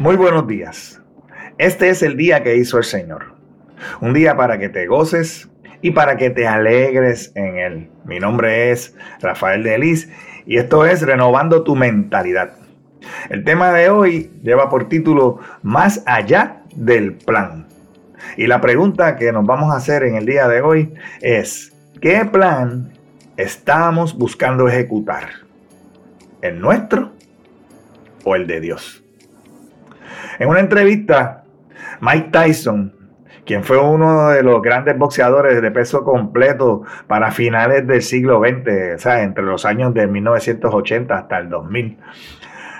Muy buenos días. Este es el día que hizo el Señor. Un día para que te goces y para que te alegres en él. Mi nombre es Rafael de Elis y esto es Renovando tu mentalidad. El tema de hoy lleva por título Más allá del plan. Y la pregunta que nos vamos a hacer en el día de hoy es, ¿qué plan estamos buscando ejecutar? ¿El nuestro o el de Dios? En una entrevista, Mike Tyson, quien fue uno de los grandes boxeadores de peso completo para finales del siglo XX, o sea, entre los años de 1980 hasta el 2000,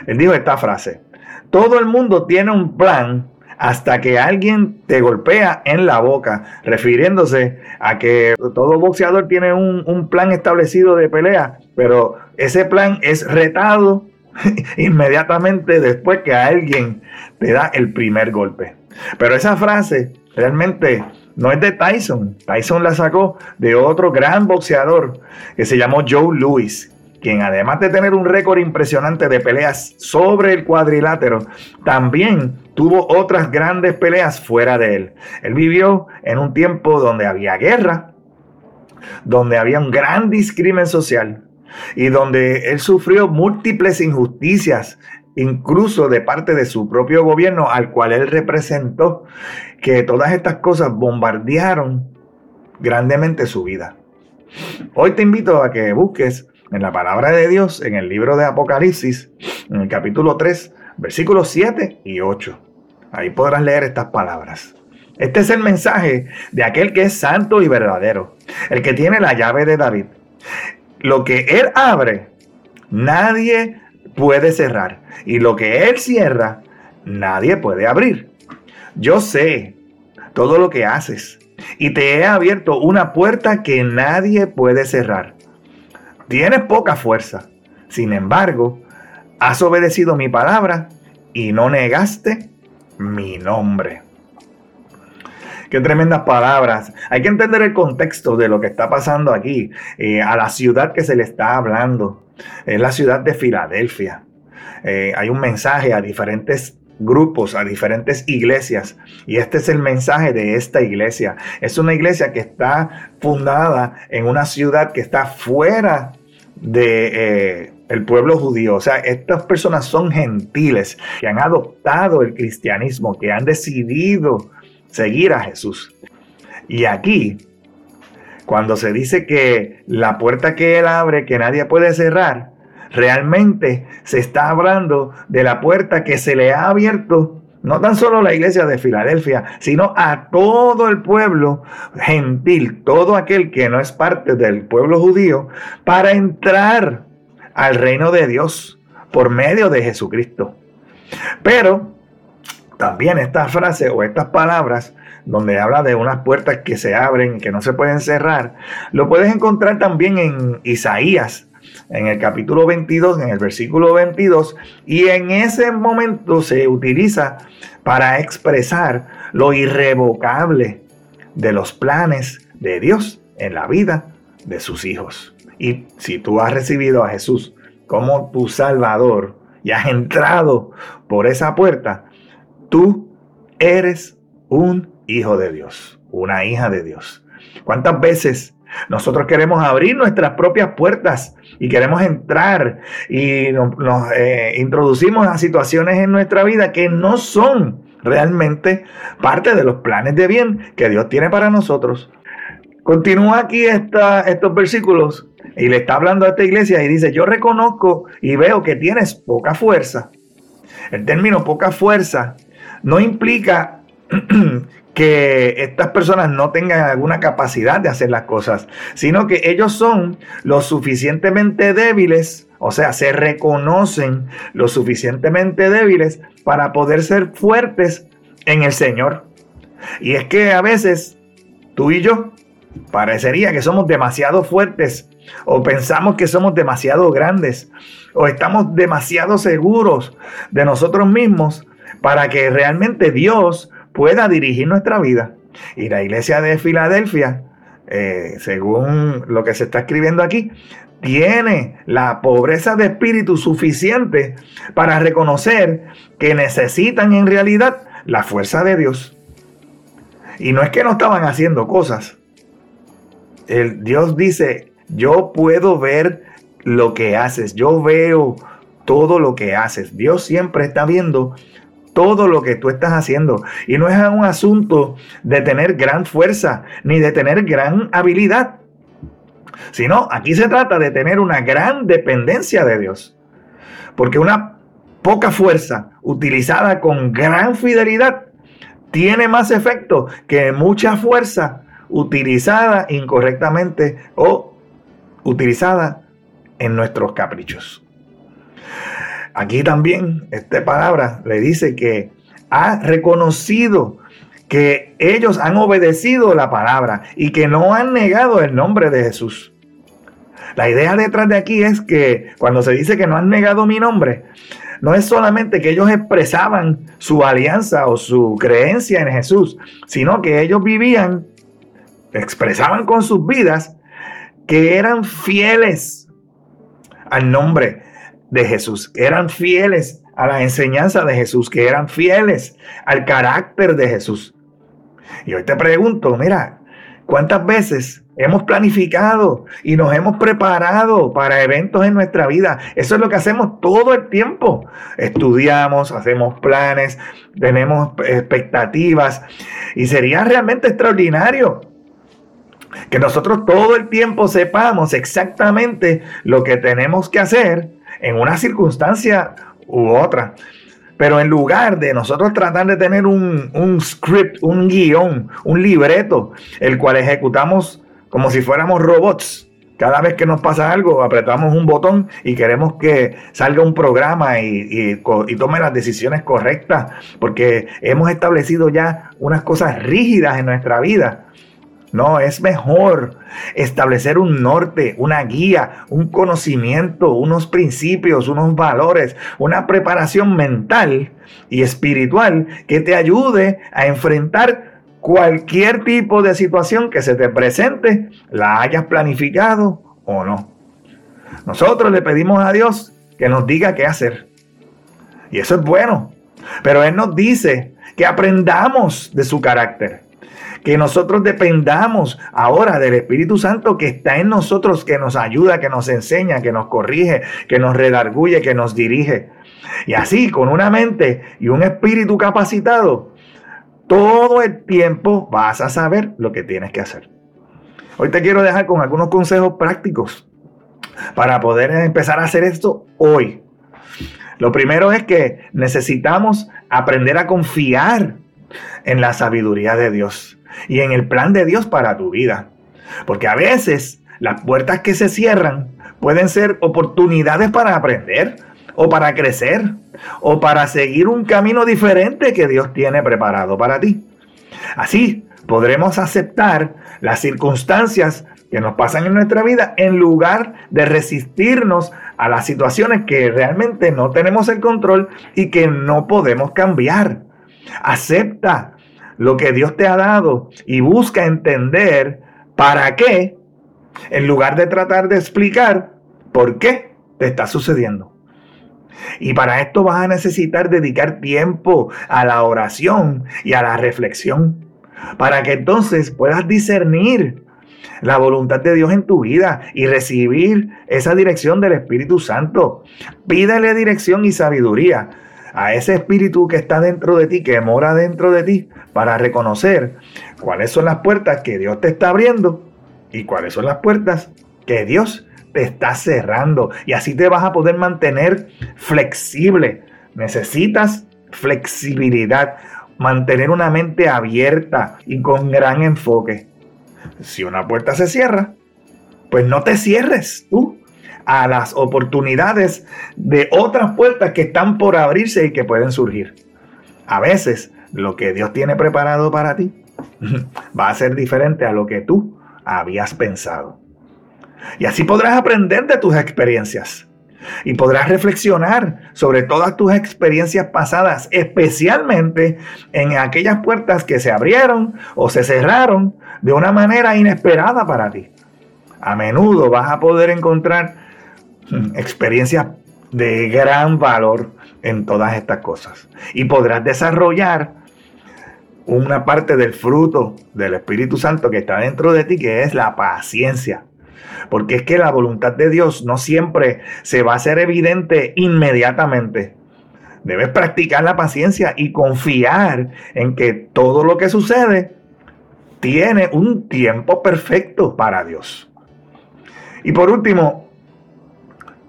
él dijo esta frase, todo el mundo tiene un plan hasta que alguien te golpea en la boca, refiriéndose a que todo boxeador tiene un, plan establecido de pelea, pero ese plan es retado inmediatamente después que alguien te da el primer golpe. Pero esa frase realmente no es de Tyson. Tyson la sacó de otro gran boxeador que se llamó Joe Louis, quien además de tener un récord impresionante de peleas sobre el cuadrilátero, también tuvo otras grandes peleas fuera de él. Él vivió en un tiempo donde había guerra, donde había un gran discrimen social, y donde él sufrió múltiples injusticias, incluso de parte de su propio gobierno al cual él representó, que todas estas cosas bombardearon grandemente su vida. Hoy te invito a que busques en la palabra de Dios, en el libro de Apocalipsis, en el capítulo 3, versículos 7 y 8. Ahí podrás leer estas palabras. Este es el mensaje de aquel que es santo y verdadero, el que tiene la llave de David lo que Él abre, nadie puede cerrar. Y lo que Él cierra, nadie puede abrir. Yo sé todo lo que haces y te he abierto una puerta que nadie puede cerrar. Tienes poca fuerza. Sin embargo, has obedecido mi palabra y no negaste mi nombre. Qué tremendas palabras. Hay que entender el contexto de lo que está pasando aquí, eh, a la ciudad que se le está hablando. Es la ciudad de Filadelfia. Eh, hay un mensaje a diferentes grupos, a diferentes iglesias. Y este es el mensaje de esta iglesia. Es una iglesia que está fundada en una ciudad que está fuera de eh, el pueblo judío. O sea, estas personas son gentiles que han adoptado el cristianismo, que han decidido seguir a Jesús. Y aquí, cuando se dice que la puerta que Él abre, que nadie puede cerrar, realmente se está hablando de la puerta que se le ha abierto no tan solo la iglesia de Filadelfia, sino a todo el pueblo gentil, todo aquel que no es parte del pueblo judío, para entrar al reino de Dios por medio de Jesucristo. Pero también esta frase o estas palabras donde habla de unas puertas que se abren que no se pueden cerrar, lo puedes encontrar también en Isaías, en el capítulo 22, en el versículo 22, y en ese momento se utiliza para expresar lo irrevocable de los planes de Dios en la vida de sus hijos. Y si tú has recibido a Jesús como tu Salvador y has entrado por esa puerta, tú eres un hijo de Dios, una hija de Dios. ¿Cuántas veces nosotros queremos abrir nuestras propias puertas y queremos entrar y nos, eh, introducimos a situaciones en nuestra vida que no son realmente parte de los planes de bien que Dios tiene para nosotros? Continúa aquí estos versículos y le está hablando a esta iglesia y dice, yo reconozco y veo que tienes poca fuerza. El término poca fuerza no implica que estas personas no tengan alguna capacidad de hacer las cosas, sino que ellos son lo suficientemente débiles, o sea, se reconocen lo suficientemente débiles para poder ser fuertes en el Señor. Y es que a veces tú y yo parecería que somos demasiado fuertes o pensamos que somos demasiado grandes o estamos demasiado seguros de nosotros mismos para que realmente Dios pueda dirigir nuestra vida. Y la iglesia de Filadelfia eh, según lo que se está escribiendo aquí, tiene la pobreza de espíritu suficiente para reconocer que necesitan en realidad la fuerza de Dios. Y no es que no estaban haciendo cosas. El Dios dice, yo puedo ver lo que haces, yo veo todo lo que haces. Dios siempre está viendo todo lo que tú estás haciendo. Y no es un asunto de tener gran fuerza ni de tener gran habilidad, sino aquí se trata de tener una gran dependencia de Dios. Porque una poca fuerza utilizada con gran fidelidad tiene más efecto que mucha fuerza utilizada incorrectamente o utilizada en nuestros caprichos. Aquí también esta palabra le dice que ha reconocido que ellos han obedecido la palabra y que no han negado el nombre de Jesús. La idea detrás de aquí es que cuando se dice que no han negado mi nombre, no es solamente que ellos expresaban su alianza o su creencia en Jesús, sino que ellos vivían, expresaban con sus vidas que eran fieles al nombre de Jesús, que eran fieles a la enseñanza de Jesús, que eran fieles al carácter de Jesús. Y hoy te pregunto, mira, ¿cuántas veces hemos planificado y nos hemos preparado para eventos en nuestra vida? Eso es lo que hacemos todo el tiempo. Estudiamos, hacemos planes, tenemos expectativas y sería realmente extraordinario que nosotros todo el tiempo sepamos exactamente lo que tenemos que hacer en una circunstancia u otra. Pero en lugar de nosotros tratar de tener un, script, un guion, un libreto, el cual ejecutamos como si fuéramos robots, cada vez que nos pasa algo, apretamos un botón y queremos que salga un programa y, y, tome las decisiones correctas, porque hemos establecido ya unas cosas rígidas en nuestra vida. No, es mejor establecer un norte, una guía, un conocimiento, unos principios, unos valores, una preparación mental y espiritual que te ayude a enfrentar cualquier tipo de situación que se te presente, la hayas planificado o no. Nosotros le pedimos a Dios que nos diga qué hacer. Y eso es bueno. Pero Él nos dice que aprendamos de su carácter que nosotros dependamos ahora del Espíritu Santo que está en nosotros, que nos ayuda, que nos enseña, que nos corrige, que nos redarguye, que nos dirige. Y así, con una mente y un espíritu capacitado, todo el tiempo vas a saber lo que tienes que hacer. Hoy te quiero dejar con algunos consejos prácticos para poder empezar a hacer esto hoy. Lo primero es que necesitamos aprender a confiar en la sabiduría de Dios y en el plan de Dios para tu vida. Porque a veces las puertas que se cierran pueden ser oportunidades para aprender o para crecer o para seguir un camino diferente que Dios tiene preparado para ti. Así podremos aceptar las circunstancias que nos pasan en nuestra vida en lugar de resistirnos a las situaciones que realmente no tenemos el control y que no podemos cambiar. Acepta lo que Dios te ha dado y busca entender para qué, en lugar de tratar de explicar por qué te está sucediendo. Y para esto vas a necesitar dedicar tiempo a la oración y a la reflexión, para que entonces puedas discernir la voluntad de Dios en tu vida y recibir esa dirección del Espíritu Santo. Pídele dirección y sabiduría a ese espíritu que está dentro de ti, que mora dentro de ti, para reconocer cuáles son las puertas que Dios te está abriendo y cuáles son las puertas que Dios te está cerrando. Y así te vas a poder mantener flexible. Necesitas flexibilidad, mantener una mente abierta y con gran enfoque. Si una puerta se cierra, pues no te cierres tú a las oportunidades de otras puertas que están por abrirse y que pueden surgir. A veces lo que Dios tiene preparado para ti va a ser diferente a lo que tú habías pensado. Y así podrás aprender de tus experiencias. Y podrás reflexionar sobre todas tus experiencias pasadas, especialmente en aquellas puertas que se abrieron o se cerraron de una manera inesperada para ti. A menudo vas a poder encontrar experiencias de gran valor en todas estas cosas. Y podrás desarrollar una parte del fruto del Espíritu Santo que está dentro de ti, que es la paciencia. Porque es que la voluntad de Dios no siempre se va a hacer evidente inmediatamente. Debes practicar la paciencia y confiar en que todo lo que sucede tiene un tiempo perfecto para Dios. Y por último,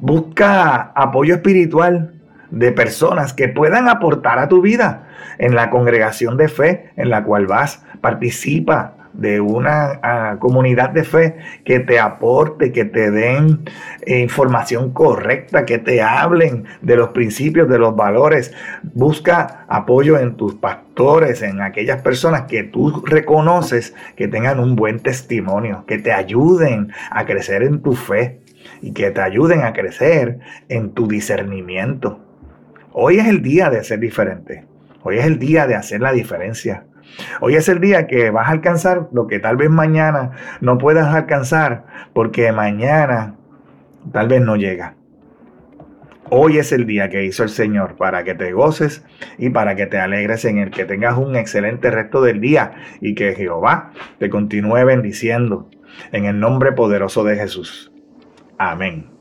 busca apoyo espiritual de personas que puedan aportar a tu vida en la congregación de fe en la cual vas. Participa de una ah, comunidad de fe que te aporte, que te den eh, información correcta, que te hablen de los principios, de los valores. Busca apoyo en tus pastores, en aquellas personas que tú reconoces que tengan un buen testimonio, que te ayuden a crecer en tu fe y que te ayuden a crecer en tu discernimiento. Hoy es el día de ser diferente. Hoy es el día de hacer la diferencia. Hoy es el día que vas a alcanzar lo que tal vez mañana no puedas alcanzar porque mañana tal vez no llega. Hoy es el día que hizo el Señor para que te goces y para que te alegres en el que tengas un excelente resto del día y que Jehová te continúe bendiciendo en el nombre poderoso de Jesús. Amén.